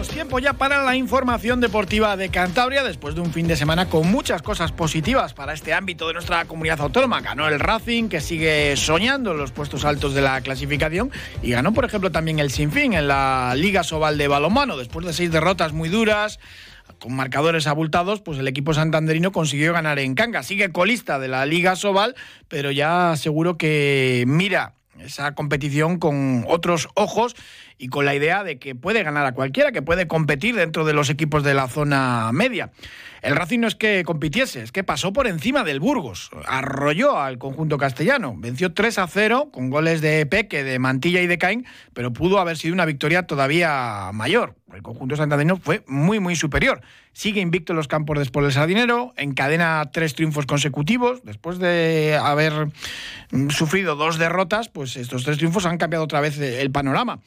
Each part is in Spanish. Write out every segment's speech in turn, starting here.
Saludos, tiempo ya para la información deportiva de Cantabria después de un fin de semana con muchas cosas positivas para este ámbito de nuestra comunidad autónoma. Ganó el Racing que sigue soñando en los puestos altos de la clasificación y ganó por ejemplo también el Sinfín en la Liga Sobal de balonmano después de seis derrotas muy duras con marcadores abultados, pues el equipo santanderino consiguió ganar en Canga. Sigue colista de la Liga Sobal, pero ya seguro que mira esa competición con otros ojos y con la idea de que puede ganar a cualquiera, que puede competir dentro de los equipos de la zona media. El Racing no es que compitiese, es que pasó por encima del Burgos, arrolló al conjunto castellano, venció 3 a 0 con goles de Peque, de Mantilla y de Caín, pero pudo haber sido una victoria todavía mayor. El conjunto santanderino fue muy, muy superior. Sigue invicto en los campos de Sport del Sardinero, encadena tres triunfos consecutivos. Después de haber sufrido dos derrotas, pues estos tres triunfos han cambiado otra vez el panorama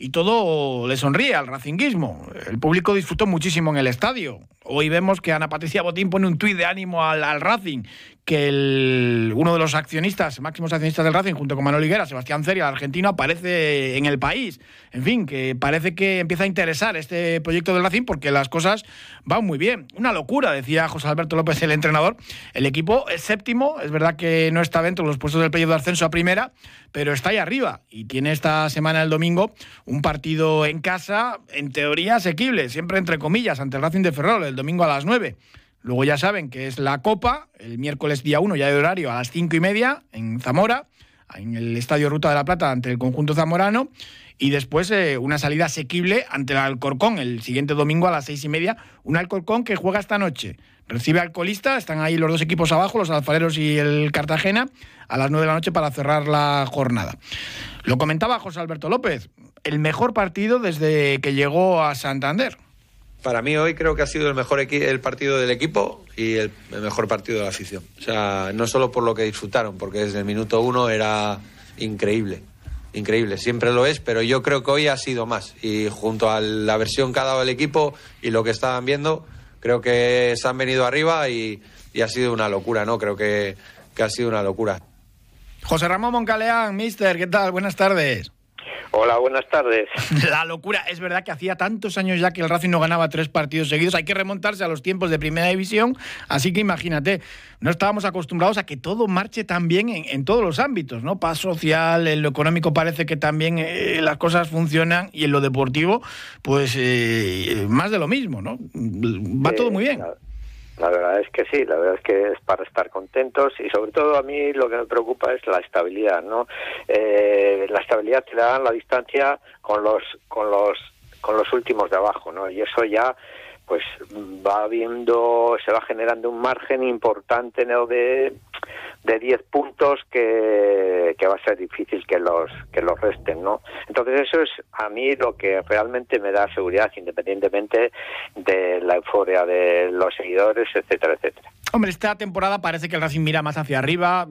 y todo le sonríe al racinguismo. El público disfrutó muchísimo en el estadio. Hoy vemos que Ana Patricia Botín pone un tuit de ánimo al, al Racing, que el, uno de los accionistas, máximos accionistas del Racing, junto con Manuel Higuera, Sebastián Ceria, argentino, aparece en el país. En fin, que parece que empieza a interesar este proyecto del Racing porque las cosas van muy bien. Una locura, decía José Alberto López, el entrenador. El equipo es séptimo, es verdad que no está dentro de los puestos del periodo de ascenso a primera, pero está ahí arriba y tiene esta semana, el domingo, un partido en casa, en teoría asequible, siempre entre comillas, ante el Racing de Ferrol, el domingo a las 9. Luego ya saben que es la Copa, el miércoles día 1 ya de horario a las 5 y media en Zamora, en el Estadio Ruta de la Plata ante el conjunto zamorano. Y después eh, una salida asequible ante el Alcorcón el siguiente domingo a las seis y media. Un Alcorcón que juega esta noche. Recibe al colista, están ahí los dos equipos abajo, los alfareros y el Cartagena, a las 9 de la noche para cerrar la jornada. Lo comentaba José Alberto López, el mejor partido desde que llegó a Santander. Para mí hoy creo que ha sido el mejor el partido del equipo y el, mejor partido de la afición. O sea, no solo por lo que disfrutaron, porque desde el minuto uno era increíble. Increíble, siempre lo es, pero yo creo que hoy ha sido más. Y junto a la versión que ha dado el equipo y lo que estaban viendo, creo que se han venido arriba y, y ha sido una locura, ¿no? Creo que, que ha sido una locura. José Ramón Moncaleán, mister, ¿qué tal? Buenas tardes. Hola, buenas tardes. La locura, es verdad que hacía tantos años ya que el Racing no ganaba tres partidos seguidos, hay que remontarse a los tiempos de primera división, así que imagínate, no estábamos acostumbrados a que todo marche tan bien en, en todos los ámbitos, ¿no? Paz social, en lo económico parece que también eh, las cosas funcionan y en lo deportivo, pues eh, más de lo mismo, ¿no? Va todo muy bien. La verdad es que sí, la verdad es que es para estar contentos y sobre todo a mí lo que me preocupa es la estabilidad, ¿no? Eh, la estabilidad te la dan la distancia con los con los con los últimos de abajo, ¿no? Y eso ya pues va viendo, se va generando un margen importante ¿no? de, de 10 puntos que, que va a ser difícil que los que los resten, ¿no? Entonces eso es a mí lo que realmente me da seguridad, independientemente de la euforia de los seguidores, etcétera, etcétera. Hombre, esta temporada parece que el Racing mira más hacia arriba.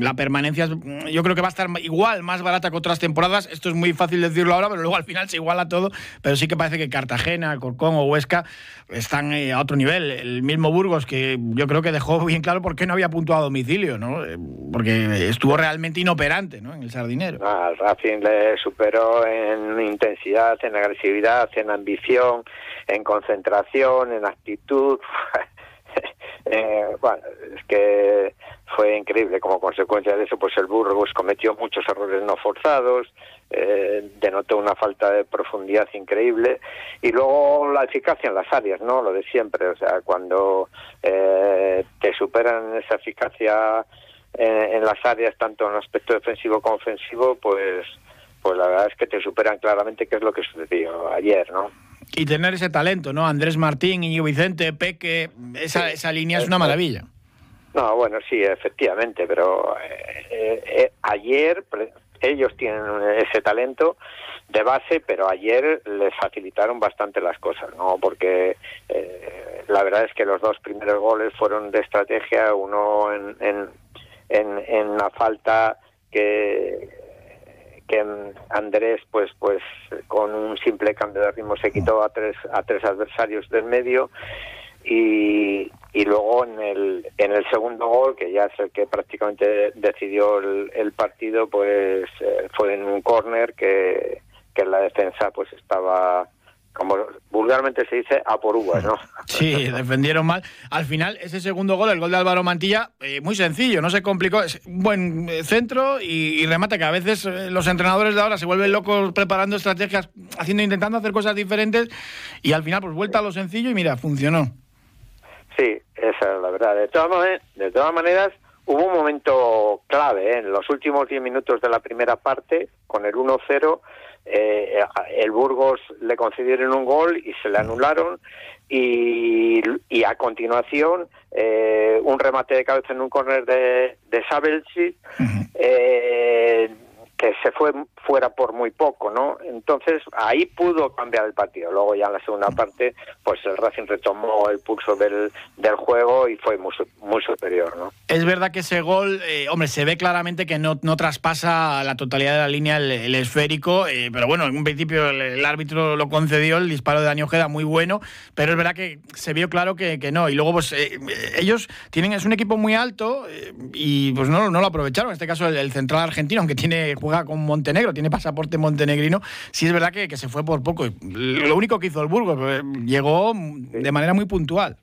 La permanencia, yo creo que va a estar igual, más barata que otras temporadas. Esto es muy fácil decirlo ahora, pero luego al final se iguala todo. Pero sí que parece que Cartagena, Corcón o Huesca están eh, a otro nivel. El mismo Burgos, que yo creo que dejó bien claro por qué no había puntuado a domicilio, ¿no? Eh, Porque estuvo realmente inoperante, ¿no? En el Sardinero. Al Racing le superó en intensidad, en agresividad, en ambición, en concentración, en actitud. Eh, bueno, es que fue increíble. Como consecuencia de eso, pues el Burgos cometió muchos errores no forzados, eh, denotó una falta de profundidad increíble y luego la eficacia en las áreas, ¿no? Lo de siempre. O sea, cuando eh, te superan esa eficacia en, en las áreas, tanto en aspecto defensivo como ofensivo, pues pues la verdad es que te superan claramente qué es lo que sucedió ayer, ¿no? Y tener ese talento, ¿no? Andrés Martín, Íñigo Vicente, Peque, esa, esa línea es una maravilla. No, bueno, sí, efectivamente, pero eh, eh, eh, ayer ellos tienen ese talento de base, pero ayer les facilitaron bastante las cosas, ¿no? Porque eh, la verdad es que los dos primeros goles fueron de estrategia, uno en, en, en, en una falta que que Andrés pues pues con un simple cambio de ritmo se quitó a tres a tres adversarios del medio y, y luego en el en el segundo gol que ya es el que prácticamente decidió el, partido pues eh, fue en un córner que que la defensa pues estaba como vulgarmente se dice, a por uvas, ¿no? Sí, defendieron mal. Al final, ese segundo gol, el gol de Álvaro Mantilla, eh, muy sencillo, no se complicó. Es un buen eh, centro y, remata, que a veces eh, los entrenadores de ahora se vuelven locos preparando estrategias, haciendo, intentando hacer cosas diferentes y al final, pues vuelta a lo sencillo y mira, funcionó. Sí, esa es la verdad. De todas, maneras, de todas maneras, hubo un momento clave en los últimos 10 minutos de la primera parte, con el 1-0 eh, el Burgos le concedieron un gol y se le anularon. Y, y a continuación eh, un remate de cabeza en un córner de, de Sabelsi eh, que se fue fuera por muy poco, ¿no? Entonces ahí pudo cambiar el partido. Luego ya en la segunda parte, pues el Racing retomó el pulso del, del juego y fue muy, muy superior, ¿no? Es verdad que ese gol, eh, hombre, se ve claramente que no, no traspasa la totalidad de la línea el, esférico, eh, pero bueno, en un principio el, árbitro lo concedió, el disparo de Dani Ojeda muy bueno, pero es verdad que se vio claro que, que no. Y luego, pues eh, ellos tienen, es un equipo muy alto y pues no, no lo aprovecharon. En este caso el, central argentino, aunque tiene juega con Montenegro, tiene pasaporte montenegrino, sí es verdad que, que se fue por poco. Lo único que hizo el Burgos, llegó de manera muy puntual.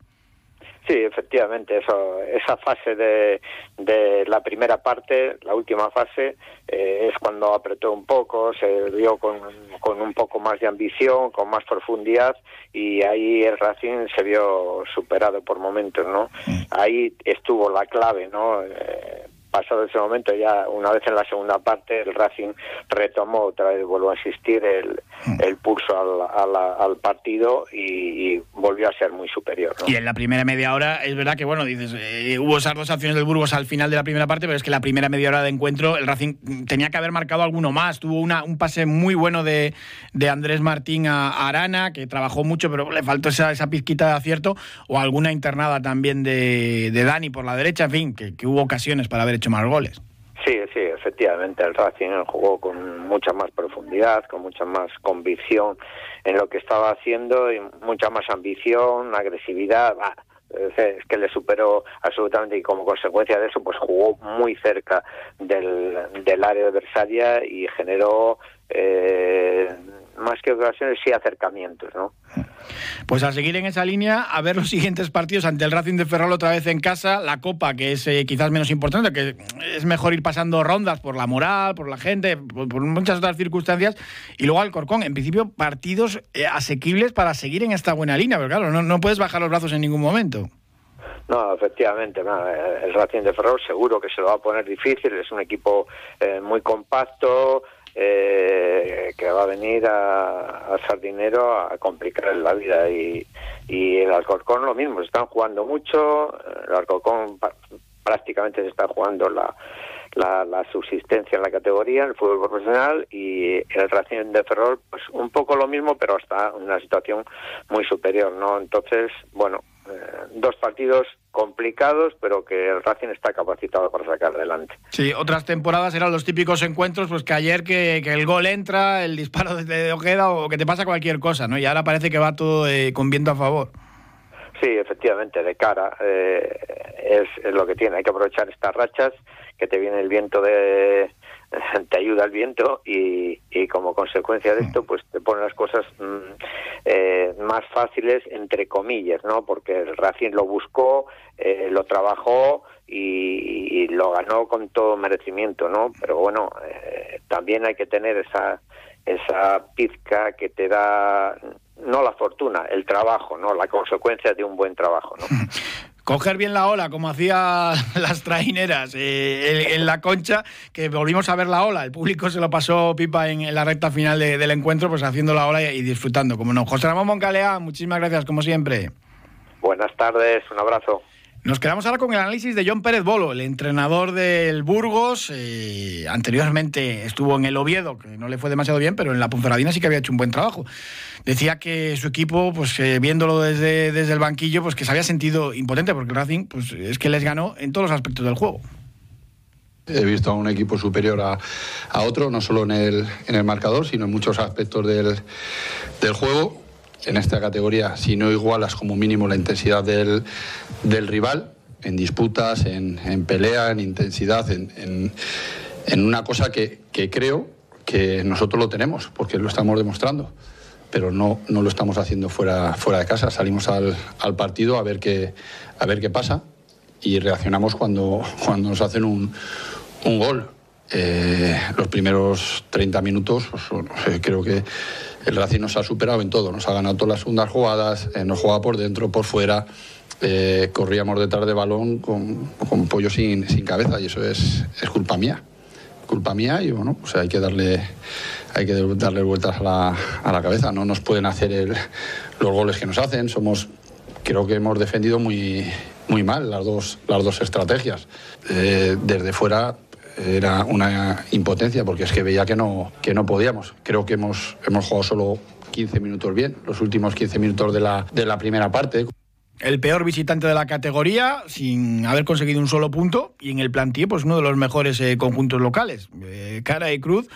Sí, efectivamente, eso, esa fase de, de la primera parte, la última fase, eh, es cuando apretó un poco, se vio con, con, un poco más de ambición, con más profundidad y ahí el Racing se vio superado por momentos, ¿no? Mm. Ahí estuvo la clave, ¿no? Eh, pasado ese momento, ya una vez en la segunda parte, el Racing retomó otra vez, vuelvo a insistir, el, mm. el pulso al, al, partido y, volvió a ser muy superior. Y en la primera media hora, es verdad que, bueno, dices, eh, hubo esas dos acciones del Burgos al final de la primera parte, pero es que la primera media hora de encuentro, el Racing tenía que haber marcado alguno más. Tuvo una, un pase muy bueno de, de Andrés Martín a Arana, que trabajó mucho, pero le faltó esa, esa pizquita de acierto, o alguna internada también de, de Dani por la derecha, en fin, que, que hubo ocasiones para haber hecho más goles. Sí, sí, efectivamente, el Racing jugó con mucha más profundidad, con mucha más convicción en lo que estaba haciendo y mucha más ambición, agresividad. es que le superó absolutamente y como consecuencia de eso pues jugó muy cerca del, del área adversaria y generó eh, más que ocasiones sí acercamientos, ¿no? Pues a seguir en esa línea, a ver los siguientes partidos ante el Racing de Ferrol otra vez en casa, la Copa, que es eh, quizás menos importante, que es mejor ir pasando rondas por la moral, por la gente, por, muchas otras circunstancias, y luego al Corcón, en principio partidos eh, asequibles para seguir en esta buena línea, pero claro, no, no puedes bajar los brazos en ningún momento. No, efectivamente, el Racing de Ferrol seguro que se lo va a poner difícil, es un equipo eh, muy compacto, eh, que va a venir a, a Sardinero a complicar la vida y, y el Alcorcón lo mismo, se están jugando mucho, el Alcorcón prácticamente se está jugando la, la, subsistencia en la categoría, el fútbol profesional y el Racing de Ferrol, pues un poco lo mismo, pero hasta una situación muy superior, ¿no? Entonces, bueno, eh, dos partidos complicados, pero que el Racing está capacitado para sacar adelante. Sí, otras temporadas eran los típicos encuentros, pues que ayer que, el gol entra, el disparo de Ojeda o que te pasa cualquier cosa, ¿no? Y ahora parece que va todo eh, con viento a favor. Sí, efectivamente, de cara eh, es, es, lo que tiene. Hay que aprovechar estas rachas, que te viene el viento de, te ayuda el viento y, y, como consecuencia de esto pues te pone las cosas mm, eh, más fáciles entre comillas no porque el Racing lo buscó eh, lo trabajó y, lo ganó con todo merecimiento no pero bueno eh, también hay que tener esa esa pizca que te da no la fortuna, el trabajo, no la consecuencia de un buen trabajo, ¿no? coger bien la ola, como hacía las traineras eh, en, la concha, que volvimos a ver la ola. El público se lo pasó pipa en, la recta final del encuentro, pues haciendo la ola y, disfrutando, como no. José Ramón Moncalea, muchísimas gracias, como siempre. Buenas tardes, un abrazo. Nos quedamos ahora con el análisis de John Pérez Bolo, el entrenador del Burgos. Eh, anteriormente estuvo en el Oviedo, que no le fue demasiado bien, pero en la Ponferradina sí que había hecho un buen trabajo. Decía que su equipo, pues eh, viéndolo desde, desde el banquillo, pues que se había sentido impotente, porque el Racing pues, es que les ganó en todos los aspectos del juego. He visto a un equipo superior a, a otro, no solo en el, en el marcador, sino en muchos aspectos del, del juego. En esta categoría, si no igualas como mínimo la intensidad del, del rival, en disputas, en, en pelea, en intensidad, en, en, una cosa que, que creo que nosotros lo tenemos, porque lo estamos demostrando pero no, no lo estamos haciendo fuera, fuera de casa. Salimos al, al, partido a ver qué, a ver qué pasa y reaccionamos cuando, cuando nos hacen un, un gol. Eh, los primeros 30 minutos, pues, creo que el Racing nos ha superado en todo. Nos ha ganado todas las segundas jugadas, eh, nos juega por dentro, por fuera. Eh, corríamos detrás de balón con, con pollo sin, cabeza y eso es, culpa mía. Culpa mía y bueno, pues hay que darle hay que darle vueltas a la, a la cabeza. No nos pueden hacer los goles que nos hacen. Somos, creo que hemos defendido muy, muy mal las dos, las dos estrategias. Desde fuera era una impotencia porque es que veía que no, que no podíamos. Creo que hemos, hemos jugado solo 15 minutos bien, los últimos 15 minutos de la, de la primera parte el peor visitante de la categoría sin haber conseguido un solo punto y en el plantío pues uno de los mejores eh, conjuntos locales. Eh, cara y cruz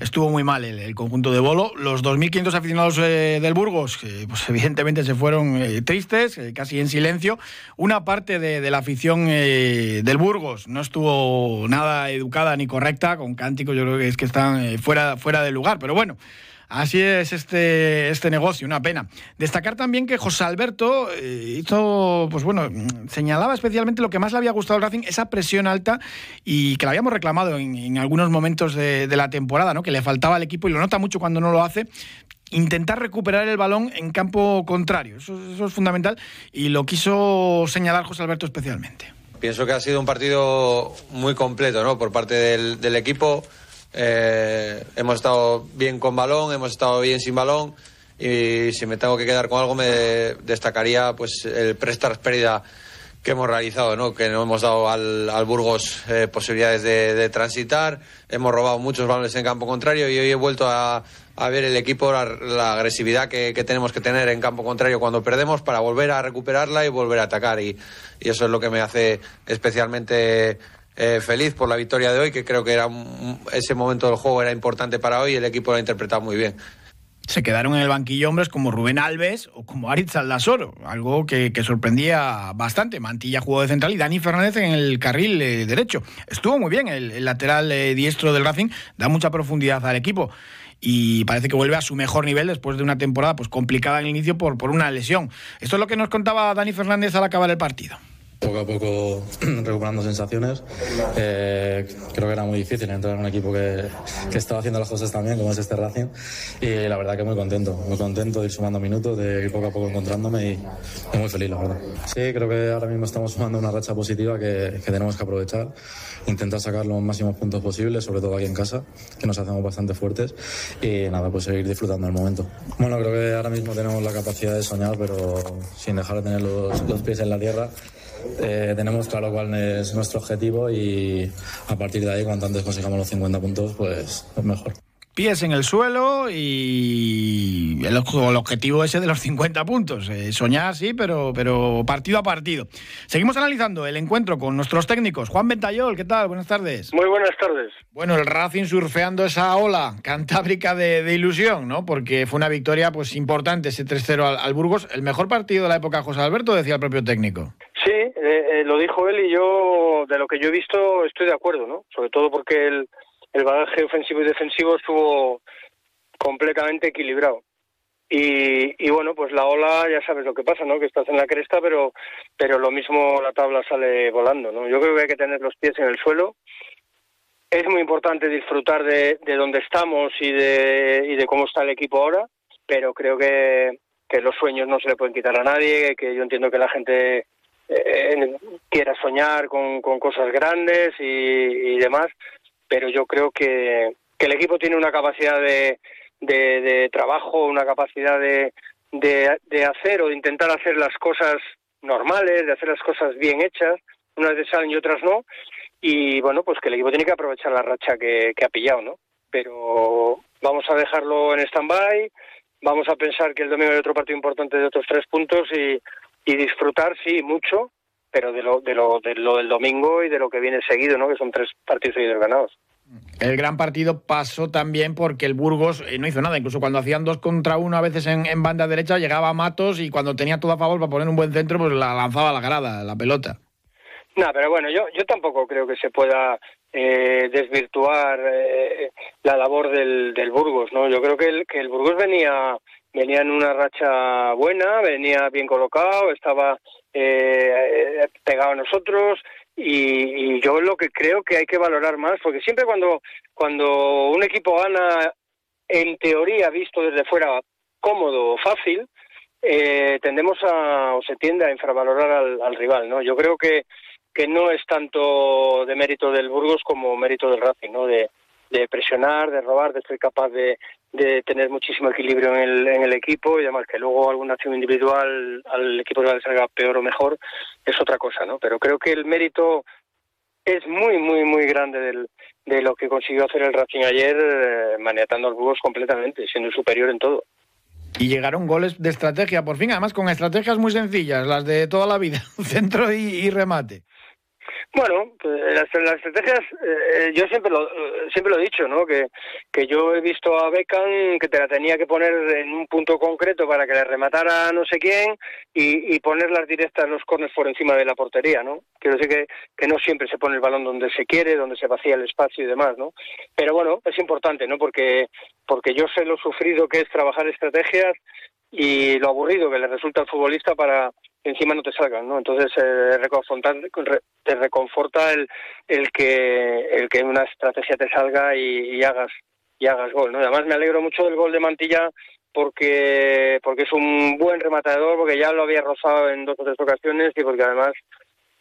estuvo muy mal el, el conjunto de Bolo. Los 2.500 aficionados eh, del Burgos, pues evidentemente se fueron tristes, casi en silencio. Una parte de, de la afición del Burgos no estuvo nada educada ni correcta, con cánticos yo creo que es que están fuera, fuera de lugar, pero bueno. Así es este, este negocio, una pena. Destacar también que José Alberto eh, hizo, pues bueno, señalaba especialmente lo que más le había gustado al Racing, esa presión alta y que la habíamos reclamado en, algunos momentos de, la temporada, ¿no? Que le faltaba al equipo y lo nota mucho cuando no lo hace. Intentar recuperar el balón en campo contrario, eso, es fundamental y lo quiso señalar José Alberto especialmente. Pienso que ha sido un partido muy completo, ¿no? Por parte del equipo. Eh, hemos estado bien con balón, hemos estado bien sin balón y si me tengo que quedar con algo me destacaría pues el prestar pérdida que hemos realizado, ¿no? que no hemos dado al, al Burgos eh, posibilidades de, de, transitar, hemos robado muchos balones en campo contrario y hoy he vuelto a, a ver el equipo, la, la agresividad que, que, tenemos que tener en campo contrario cuando perdemos para volver a recuperarla y volver a atacar y, y eso es lo que me hace especialmente eh, feliz por la victoria de hoy, que creo que era un, ese momento del juego era importante para hoy y el equipo lo ha interpretado muy bien. Se quedaron en el banquillo hombres como Rubén Alves o como Aritz Aldasoro, algo que, sorprendía bastante. Mantilla jugó de central y Dani Fernández en el carril eh, derecho. Estuvo muy bien el, lateral eh, diestro del Racing, da mucha profundidad al equipo y parece que vuelve a su mejor nivel después de una temporada pues complicada en el inicio por una lesión. Esto es lo que nos contaba Dani Fernández al acabar el partido poco a poco recuperando sensaciones. Eh, creo que era muy difícil entrar en un equipo que, que, estaba haciendo las cosas también, como es este Racing. Y la verdad que muy contento, muy contento de ir sumando minutos, de ir poco a poco encontrándome y, y muy feliz, la verdad. Sí, creo que ahora mismo estamos sumando una racha positiva que, que tenemos que aprovechar. Intentar sacar los máximos puntos posibles, sobre todo aquí en casa, que nos hacemos bastante fuertes. Y nada, pues seguir disfrutando del momento. Bueno, creo que ahora mismo tenemos la capacidad de soñar, pero sin dejar de tener los, los pies en la tierra eh, tenemos claro cuál es nuestro objetivo y a partir de ahí, cuanto antes consigamos los 50 puntos, pues es mejor pies en el suelo y el, el, objetivo ese de los 50 puntos. Eh, soñar, sí, pero, pero partido a partido. Seguimos analizando el encuentro con nuestros técnicos. Juan Ventayol, ¿qué tal? Buenas tardes. Muy buenas tardes. Bueno, el Racing surfeando esa ola cantábrica de, de ilusión, ¿no? Porque fue una victoria pues importante ese 3-0 al, al, Burgos. El mejor partido de la época José Alberto, decía el propio técnico. Sí, eh, eh, lo dijo él y yo, de lo que yo he visto, estoy de acuerdo, ¿no? Sobre todo porque él... El el bagaje ofensivo y defensivo estuvo completamente equilibrado. Y, y, bueno, pues la ola ya sabes lo que pasa, ¿no? Que estás en la cresta, pero, pero lo mismo la tabla sale volando, ¿no? Yo creo que hay que tener los pies en el suelo. Es muy importante disfrutar de, de dónde estamos y de, y de cómo está el equipo ahora, pero creo que, que los sueños no se le pueden quitar a nadie, que yo entiendo que la gente eh, quiera soñar con, cosas grandes y demás, pero yo creo que, el equipo tiene una capacidad de, de, de trabajo, una capacidad de, de, de, hacer o de intentar hacer las cosas normales, de hacer las cosas bien hechas, unas veces salen y otras no, y bueno, pues que el equipo tiene que aprovechar la racha que, ha pillado, ¿no? Pero vamos a dejarlo en stand-by, vamos a pensar que el domingo hay otro partido importante de otros tres puntos y disfrutar, sí, mucho, pero de lo, de lo, de lo del domingo y de lo que viene seguido, ¿no? Que son tres partidos seguidos ganados. El gran partido pasó también porque el Burgos eh, no hizo nada. Incluso cuando hacían dos contra uno a veces en, en, banda derecha llegaba Matos y cuando tenía todo a favor para poner un buen centro pues la lanzaba a la grada, la pelota. No, pero bueno, yo, yo tampoco creo que se pueda eh, desvirtuar eh, la labor del, del Burgos, ¿no? Yo creo que el, que el Burgos venía venía en una racha buena, venía bien colocado, estaba eh, pegado a nosotros y, y, yo lo que creo que hay que valorar más, porque siempre cuando, cuando un equipo gana, en teoría visto desde fuera cómodo o fácil, eh, tendemos a, o se tiende a infravalorar al, al rival, ¿no? Yo creo que que no es tanto de mérito del Burgos como mérito del Racing, ¿no? De, de presionar, de robar, de ser capaz de, de tener muchísimo equilibrio en el, en el equipo y además que luego alguna acción individual al equipo le salga peor o mejor es otra cosa, ¿no? Pero creo que el mérito es muy, muy, muy grande del, de lo que consiguió hacer el Racing ayer, eh, maniatando al Burgos completamente, siendo superior en todo. Y llegaron goles de estrategia, por fin, además con estrategias muy sencillas, las de toda la vida, centro y, y remate. Bueno, las, las estrategias, eh, yo siempre lo siempre lo he dicho, ¿no? Que, que yo he visto a Beckham que te la tenía que poner en un punto concreto para que le rematara no sé quién y, y poner las directas, los corners por encima de la portería, ¿no? Quiero decir que, que no siempre se pone el balón donde se quiere, donde se vacía el espacio y demás, ¿no? Pero bueno, es importante, ¿no? Porque, porque yo sé lo sufrido que es trabajar estrategias y lo aburrido que le resulta al futbolista para encima no te salgan, ¿no? Entonces eh, te reconforta el, el que el que una estrategia te salga y, y, hagas y hagas gol, ¿no? Además me alegro mucho del gol de Mantilla porque porque es un buen rematador, porque ya lo había rozado en dos o tres ocasiones y porque además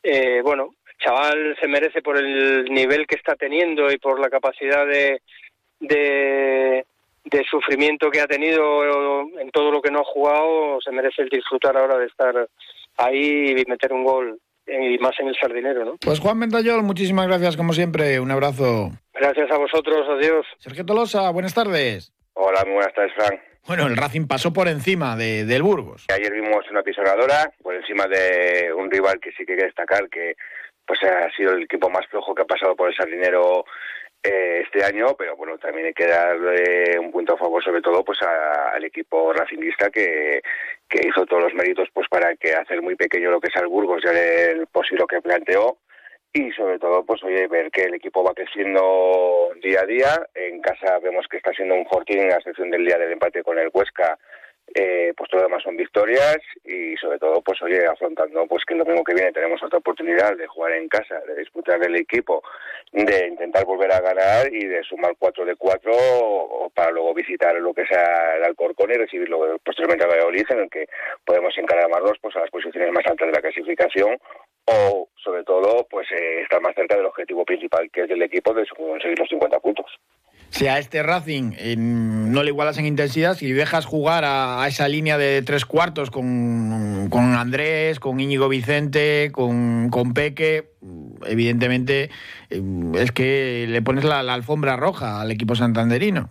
eh, bueno, chaval se merece por el nivel que está teniendo y por la capacidad de de de sufrimiento que ha tenido en todo lo que no ha jugado, se merece el disfrutar ahora de estar ahí y meter un gol y más en el sardinero, ¿no? Pues Juan Ventayol, muchísimas gracias como siempre, un abrazo. Gracias a vosotros, adiós. Sergio Tolosa, buenas tardes. Hola, muy buenas tardes, Frank. Bueno, el Racing pasó por encima de, del Burgos. Ayer vimos una pisonadora por encima de un rival que sí que hay que destacar, que pues ha sido el equipo más flojo que ha pasado por el sardinero eh, este año, pero bueno, también hay que darle un punto a favor sobre todo pues a, al equipo racinguista que, que hizo todos los méritos pues para que hacer muy pequeño lo que es el Burgos ya el posible que planteó. Y sobre todo pues oye ver que el equipo va creciendo día a día. En casa vemos que está siendo un fortín a excepción del día del empate con el Huesca eh, pues todo lo demás son victorias y sobre todo pues oye afrontando pues que el domingo que viene tenemos otra oportunidad de jugar en casa de disputar del equipo de intentar volver a ganar y de sumar cuatro de cuatro para luego visitar lo que sea el Alcorcón y recibirlo posteriormente a Valladolid en el que podemos encarar más pues a las posiciones más altas de la clasificación o sobre todo pues eh, estar más cerca del objetivo principal que es del equipo de conseguir los 50 puntos si a este Racing no le igualas en intensidad, si dejas jugar a, esa línea de tres cuartos con, con Andrés, con Íñigo Vicente, con, con, Peque, evidentemente eh, es que le pones la, la, alfombra roja al equipo santanderino.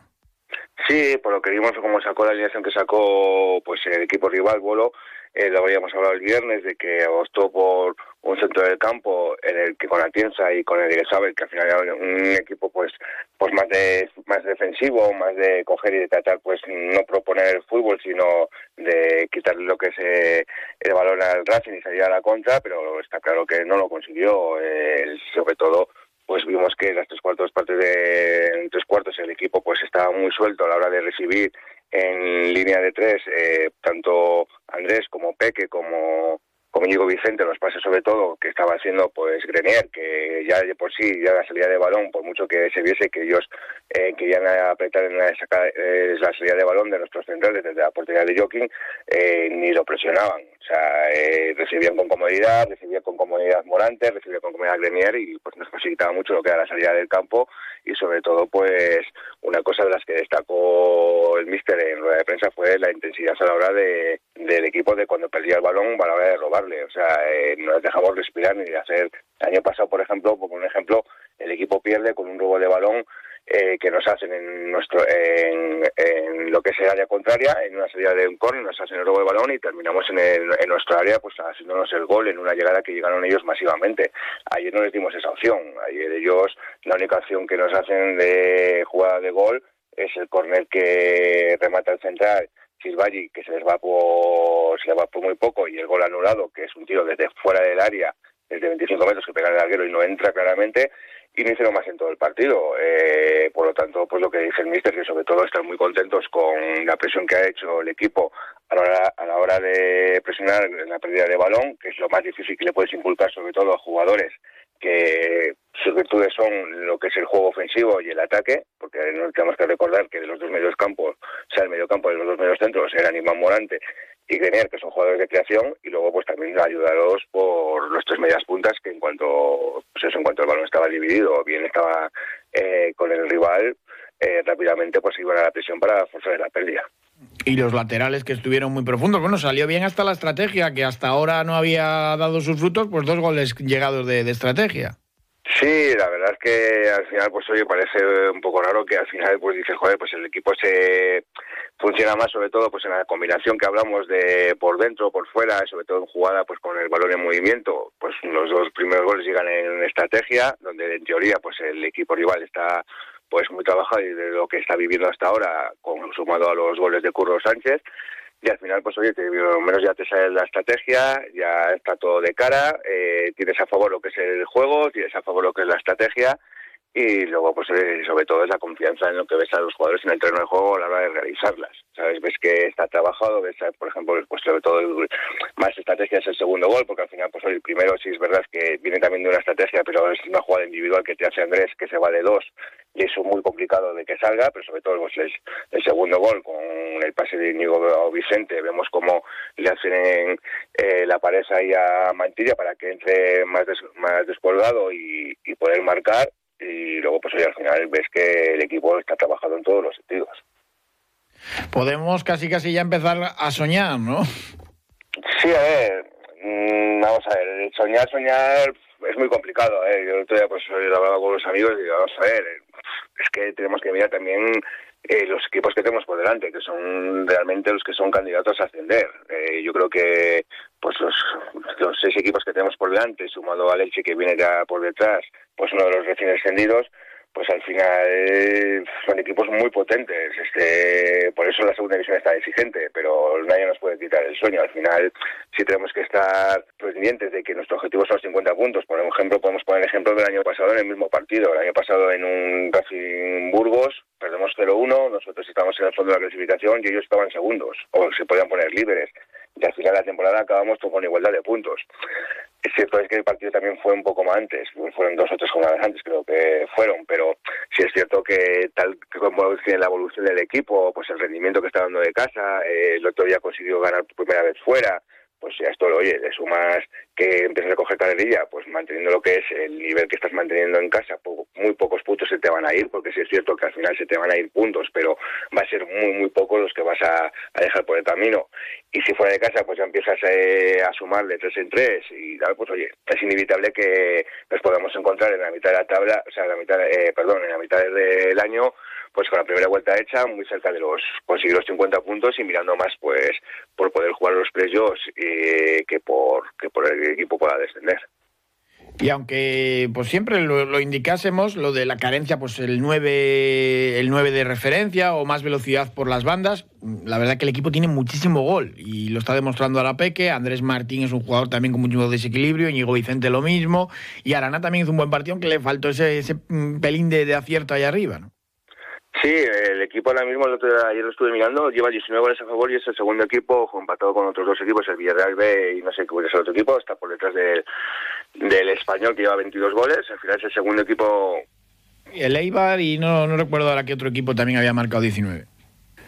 Sí, por lo que vimos como sacó la alineación que sacó pues el equipo rival, Bolo, eh, lo habíamos hablado el viernes, de que apostó por un centro del campo en el que con Atienza y con el Sabel, que al final era un equipo pues pues más de más defensivo, más de coger y de tratar pues no proponer el fútbol, sino de quitarle lo que es eh, el balón al Racing y salir a la contra, pero está claro que no lo consiguió, eh, sobre todo pues vimos que las tres cuartos partes de en tres cuartos el equipo pues estaba muy suelto a la hora de recibir en línea de tres eh, tanto Andrés como Peque como como Íñigo Vicente, los pases sobre todo que estaba haciendo pues Grenier, que ya de por sí, ya la salida de balón, por mucho que se viese que ellos eh, querían apretar en la, eh, salida de balón de nuestros centrales desde la portería de Joking, eh, ni lo presionaban. O sea, eh, recibían con comodidad, recibían con comodidad Morante, recibían con comodidad Grenier y pues nos facilitaba mucho lo que era la salida del campo y sobre todo pues una cosa de las que destacó el míster en rueda de prensa fue la intensidad a la hora de, del equipo de cuando perdía el balón a la hora de o sea, eh, no les dejamos respirar ni hacer. El año pasado, por ejemplo, por un ejemplo, el equipo pierde con un robo de balón eh, que nos hacen en nuestro en, en, lo que es el área contraria, en una salida de un córner, nos hacen el robo de balón y terminamos en, el, en nuestro área pues haciéndonos el gol en una llegada que llegaron ellos masivamente. Ayer no les dimos esa opción, ayer ellos la única opción que nos hacen de jugada de gol es el córner que remata el central Silvalli, que se les va por se les va por muy poco y el gol anulado, que es un tiro desde fuera del área, desde 25 metros que pega el larguero y no entra claramente y no hicieron más en todo el partido. Eh, por lo tanto, pues lo que dice el míster, que sobre todo están muy contentos con la presión que ha hecho el equipo a la, hora, a la hora de presionar en la pérdida de balón, que es lo más difícil que le puedes inculcar sobre todo a jugadores que sus virtudes son lo que es el juego ofensivo y el ataque, porque no tenemos que recordar que de los dos medios campos, o sea, el medio campo de los dos medios centros eran Iván Morante y Grenier, que son jugadores de creación, y luego pues también ayudaros por los tres medias puntas que en cuanto pues eso, en cuanto el balón estaba dividido o bien estaba eh, con el rival, eh, rápidamente pues iban a la presión para forzar la pérdida. Y los laterales que estuvieron muy profundos. Bueno, salió bien hasta la estrategia, que hasta ahora no había dado sus frutos, pues dos goles llegados de, de estrategia. Sí, la verdad es que al final, pues oye, parece un poco raro que al final, pues dices, joder, pues el equipo se funciona más, sobre todo, pues en la combinación que hablamos de por dentro, por fuera, sobre todo en jugada, pues con el balón en movimiento. Pues los dos primeros goles llegan en estrategia, donde en teoría, pues el equipo rival está pues muy trabajado y de lo que está viviendo hasta ahora, con, sumado a los goles de Curro Sánchez. Y al final, pues oye, te, menos ya te sale la estrategia, ya está todo de cara, eh, tienes a favor lo que es el juego, tienes a favor lo que es la estrategia y luego pues eh, sobre todo es la confianza en lo que ves a los jugadores en el terreno de juego a la hora de realizarlas sabes ves que está trabajado ves por ejemplo pues sobre todo más estrategia es el segundo gol porque al final pues el primero sí es verdad que viene también de una estrategia pero es una jugada individual que te hace Andrés que se va de dos y es muy complicado de que salga pero sobre todo pues, el, el segundo gol con el pase de Íñigo Vicente vemos cómo le hacen eh, la pared ahí a Mantilla para que entre más des, más descolgado y poder marcar y luego pues al final ves que el equipo está trabajando en todos los sentidos. Podemos casi casi ya empezar a soñar, ¿no? Sí, a ver, mmm, vamos a ver, soñar, soñar es muy complicado, ¿eh? Yo el otro día pues hablaba con los amigos y vamos a ver, es que tenemos que mirar también eh, los equipos que tenemos por delante, que son realmente los que son candidatos a ascender. Eh, yo creo que pues los, los seis equipos que tenemos por delante, sumado al Elche que viene ya por detrás, pues uno de los recién ascendidos, pues al final son equipos muy potentes. Este, por eso la segunda división está exigente, pero nadie nos puede quitar el sueño. Al final, si tenemos que estar pendientes de que nuestro objetivo son 50 puntos, por ejemplo, podemos poner el ejemplo del año pasado en el mismo partido. El año pasado en un Racing Burgos perdemos 0-1, nosotros estábamos en el fondo de la clasificación y ellos estaban segundos, o se podían poner líderes. Y al final de la temporada acabamos con igualdad de puntos. Es cierto es que el partido también fue un poco más antes, fueron dos o tres jornadas antes creo que fueron, pero sí es cierto que tal como tiene la evolución del equipo, pues el rendimiento que está dando de casa, eh, el otro día consiguió ganar por primera vez fuera, pues ya esto, oye, le sumas que empiezas a coger carrerilla, pues manteniendo lo que es el nivel que estás manteniendo en casa, muy pocos puntos se te van a ir, porque sí es cierto que al final se te van a ir puntos, pero va a ser muy, muy pocos los que vas a, a dejar por el camino. Y si fuera de casa, pues ya empiezas eh, a sumar de tres en tres y tal, pues oye, es inevitable que nos podamos encontrar en la mitad de la tabla, o sea, en la mitad, eh, perdón, en la mitad del año, pues con la primera vuelta hecha, muy cerca de los conseguir los 50 puntos y mirando más pues por poder jugar los playoffs eh, que por que por el equipo pueda descender. Y aunque pues siempre lo, indicásemos, lo de la carencia, pues el 9, el 9 de referencia o más velocidad por las bandas, la verdad que el equipo tiene muchísimo gol y lo está demostrando a la Peque. Andrés Martín es un jugador también con mucho desequilibrio, Íñigo Vicente lo mismo, y Arana también hizo un buen partido, aunque le faltó ese, ese pelín de, de acierto ahí arriba, ¿no? Sí, el equipo ahora mismo, el otro día, ayer lo estuve mirando, lleva 19 goles a favor y es el segundo equipo, empatado con otros dos equipos, el Villarreal B y no sé cuál es el otro equipo, está por detrás del, del Español que lleva 22 goles, al final es el segundo equipo. El Eibar y no, no recuerdo ahora qué otro equipo también había marcado 19.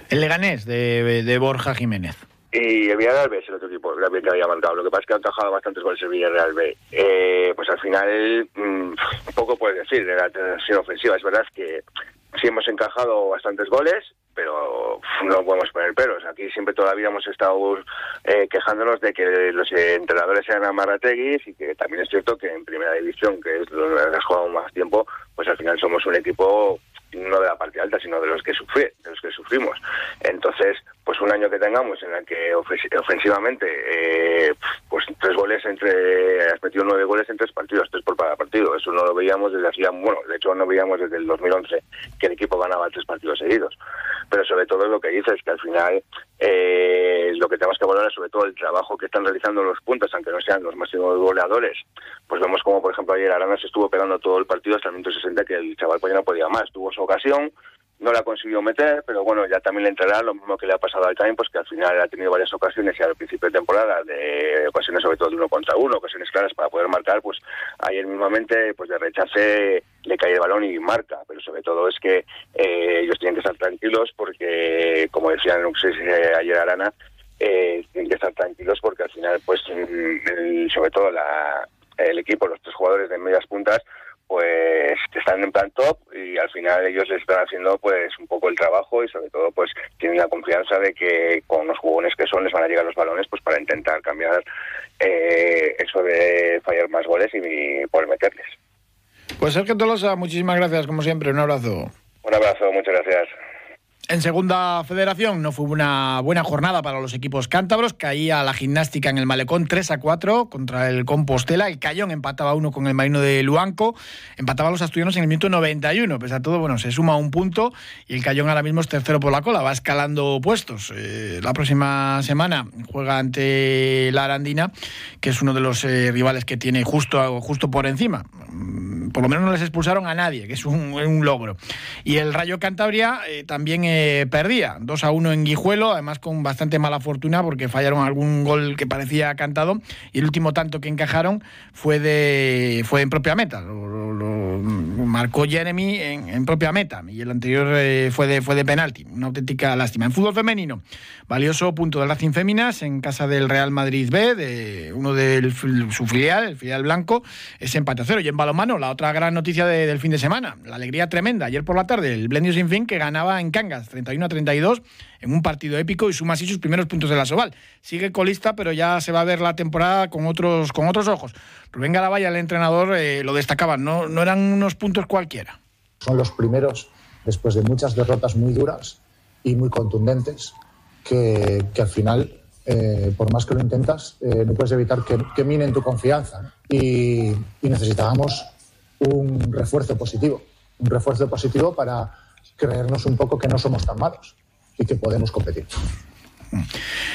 El Leganés de, de Borja Jiménez. Y el Villarreal B es el otro equipo que había marcado. Lo que pasa es que ha encajado bastantes goles el Villarreal B. Eh, pues al final, mmm, poco puedes decir de la tensión ofensiva. Es verdad que sí hemos encajado bastantes goles, pero no podemos poner peros. Aquí siempre todavía hemos estado eh, quejándonos de que los entrenadores sean amarrateguis y que también es cierto que en primera división, que es donde has jugado más tiempo, pues al final somos un equipo no de la parte alta, sino de los que sufrí, de los que sufrimos. Entonces, pues un año que tengamos en el que ofensivamente, eh, pues tres goles entre, has metido nueve goles en tres partidos, tres por cada partido. Eso no lo veíamos desde hacía, bueno, de hecho no veíamos desde el 2011 que el equipo ganaba tres partidos seguidos. Pero sobre todo lo que dices, que al final eh, lo que tenemos que valorar sobre todo el trabajo que están realizando los puntos, aunque no sean los máximos goleadores. Pues vemos como, por ejemplo, ayer Arana se estuvo pegando todo el partido hasta el minuto 60 que el chaval pues ya no podía más. Tuvo su ocasión, no la ha conseguido meter, pero bueno, ya también le entrará lo mismo que le ha pasado al Time, pues que al final ha tenido varias ocasiones y al principio de temporada, de ocasiones sobre todo de uno contra uno, ocasiones claras para poder marcar, pues ayer mismamente pues de rechace le cae el balón y marca, pero sobre todo es que eh, ellos tienen que estar tranquilos porque, como decía no sé ayer Arana, eh, tienen que estar tranquilos porque al final, pues mm, sobre todo la, el equipo, los tres jugadores de medias puntas, pues están en plan top y al final ellos les están haciendo pues un poco el trabajo y sobre todo pues tienen la confianza de que con los jugones que son les van a llegar los balones pues para intentar cambiar eh, eso de fallar más goles y, poder meterles. Pues Sergio Tolosa, muchísimas gracias como siempre, un abrazo. Un abrazo, muchas gracias. En segunda federación no fue una buena jornada para los equipos cántabros. Caía la gimnástica en el Malecón 3 a 4 contra el Compostela. El Cayón empataba uno con el Marino de Luanco. Empataba los asturianos en el minuto 91. Pese a todo, bueno, se suma un punto y el Cayón ahora mismo es tercero por la cola. Va escalando puestos. Eh, la próxima semana juega ante la Arandina, que es uno de los eh, rivales que tiene justo, justo por encima. Mm, por lo menos no les expulsaron a nadie, que es un, logro. Y el Rayo Cantabria eh, también eh, perdía. 2 a 1 en Guijuelo, además con bastante mala fortuna porque fallaron algún gol que parecía cantado. Y el último tanto que encajaron fue de fue en propia meta, lo, marcó Jeremy en, propia meta. Y el anterior eh, fue de fue de penalti, una auténtica lástima. En fútbol femenino, valioso punto del Racing Féminas en casa del Real Madrid B, de uno de su filial, el filial blanco, es empate a cero. Y en balonmano la otra gran noticia del fin de semana, la alegría tremenda. Ayer por la tarde, el Blendio Sin Fin que ganaba en Cangas 31 a 32 en un partido épico y suma así sus primeros puntos de la Soval. Sigue colista, pero ya se va a ver la temporada con otros, con otros ojos. Rubén Garabaya, el entrenador, eh, lo destacaba, no, no eran unos puntos cualquiera. Son los primeros, después de muchas derrotas muy duras y muy contundentes, que, al final eh, por más que lo intentas, eh, no puedes evitar que, minen tu confianza. Y, y, necesitábamos un refuerzo positivo, un refuerzo positivo para, creernos un poco que no somos tan malos y que podemos competir.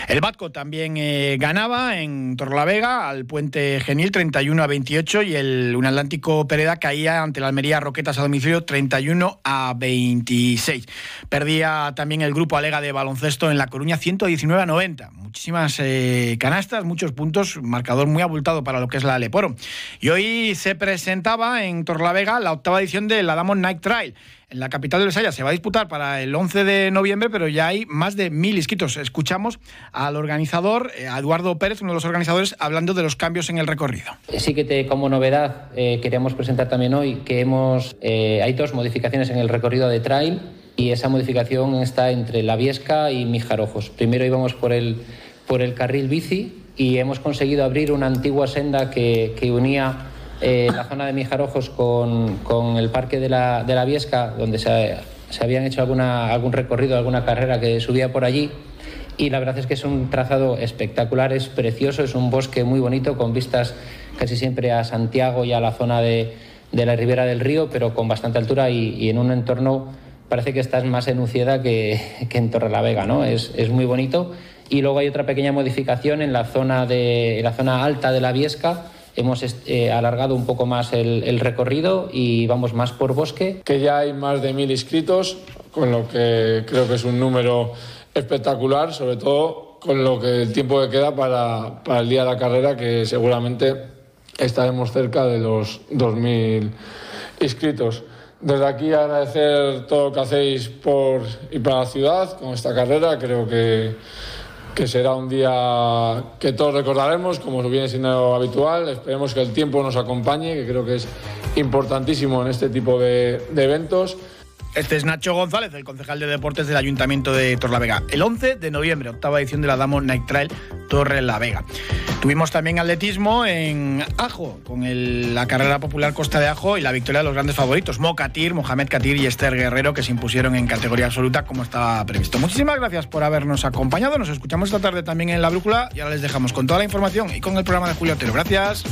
El Batco también eh, ganaba en Torlavega al puente Genil 31 a 28 y el un Atlántico Pereda caía ante la Almería Roquetas a domicilio 31 a 26. Perdía también el grupo Alega de baloncesto en La Coruña 119 a 90. Muchísimas eh, canastas, muchos puntos, marcador muy abultado para lo que es la Leporo. Y hoy se presentaba en Torlavega la octava edición de la Night Trail en la capital de Besaya. Se va a disputar para el 11 de noviembre, pero ya hay más de mil inscritos. Escuchamos al organizador, eh, Eduardo Pérez, uno de los organizadores, hablando de los cambios en el recorrido. Sí que como novedad eh, queríamos presentar también hoy que hemos eh, hay dos modificaciones en el recorrido de trail y esa modificación está entre La Viesca y Mijarojos. Primero íbamos por el, por el carril bici y hemos conseguido abrir una antigua senda que, que unía eh, la zona de Mijarojos con, con el parque de la, de la Viesca, donde se, se, habían hecho alguna, algún recorrido, alguna carrera que subía por allí. Y la verdad es que es un trazado espectacular, es precioso, es un bosque muy bonito con vistas casi siempre a Santiago y a la zona de, de la ribera del río, pero con bastante altura y, y, en un entorno parece que estás más en Ucieda que, que en Torrelavega, ¿no? Es, es, muy bonito. Y luego hay otra pequeña modificación en la zona, de, en la zona alta de la Viesca, hemos eh, alargado un poco más el, recorrido y vamos más por bosque. Que ya hay más de mil inscritos, con lo que creo que es un número espectacular, sobre todo con lo que el tiempo que queda para, para el día de la carrera, que seguramente estaremos cerca de los 2.000 inscritos. Desde aquí agradecer todo lo que hacéis por y para la ciudad con esta carrera. Creo que que será un día que todos recordaremos, como viene siendo habitual. Esperemos que el tiempo nos acompañe, que creo que es importantísimo en este tipo de, eventos. Este es Nacho González, el concejal de deportes del Ayuntamiento de Torlavega. El 11 de noviembre, octava edición de la Damo Night Trail Torre La Vega. Tuvimos también atletismo en Ajo, con la carrera popular Costa de Ajo y la victoria de los grandes favoritos, Mo Katir, Mohamed Katir y Esther Guerrero, que se impusieron en categoría absoluta como estaba previsto. Muchísimas gracias por habernos acompañado. Nos escuchamos esta tarde también en La Brújula y ahora les dejamos con toda la información y con el programa de Julio Otero. Gracias.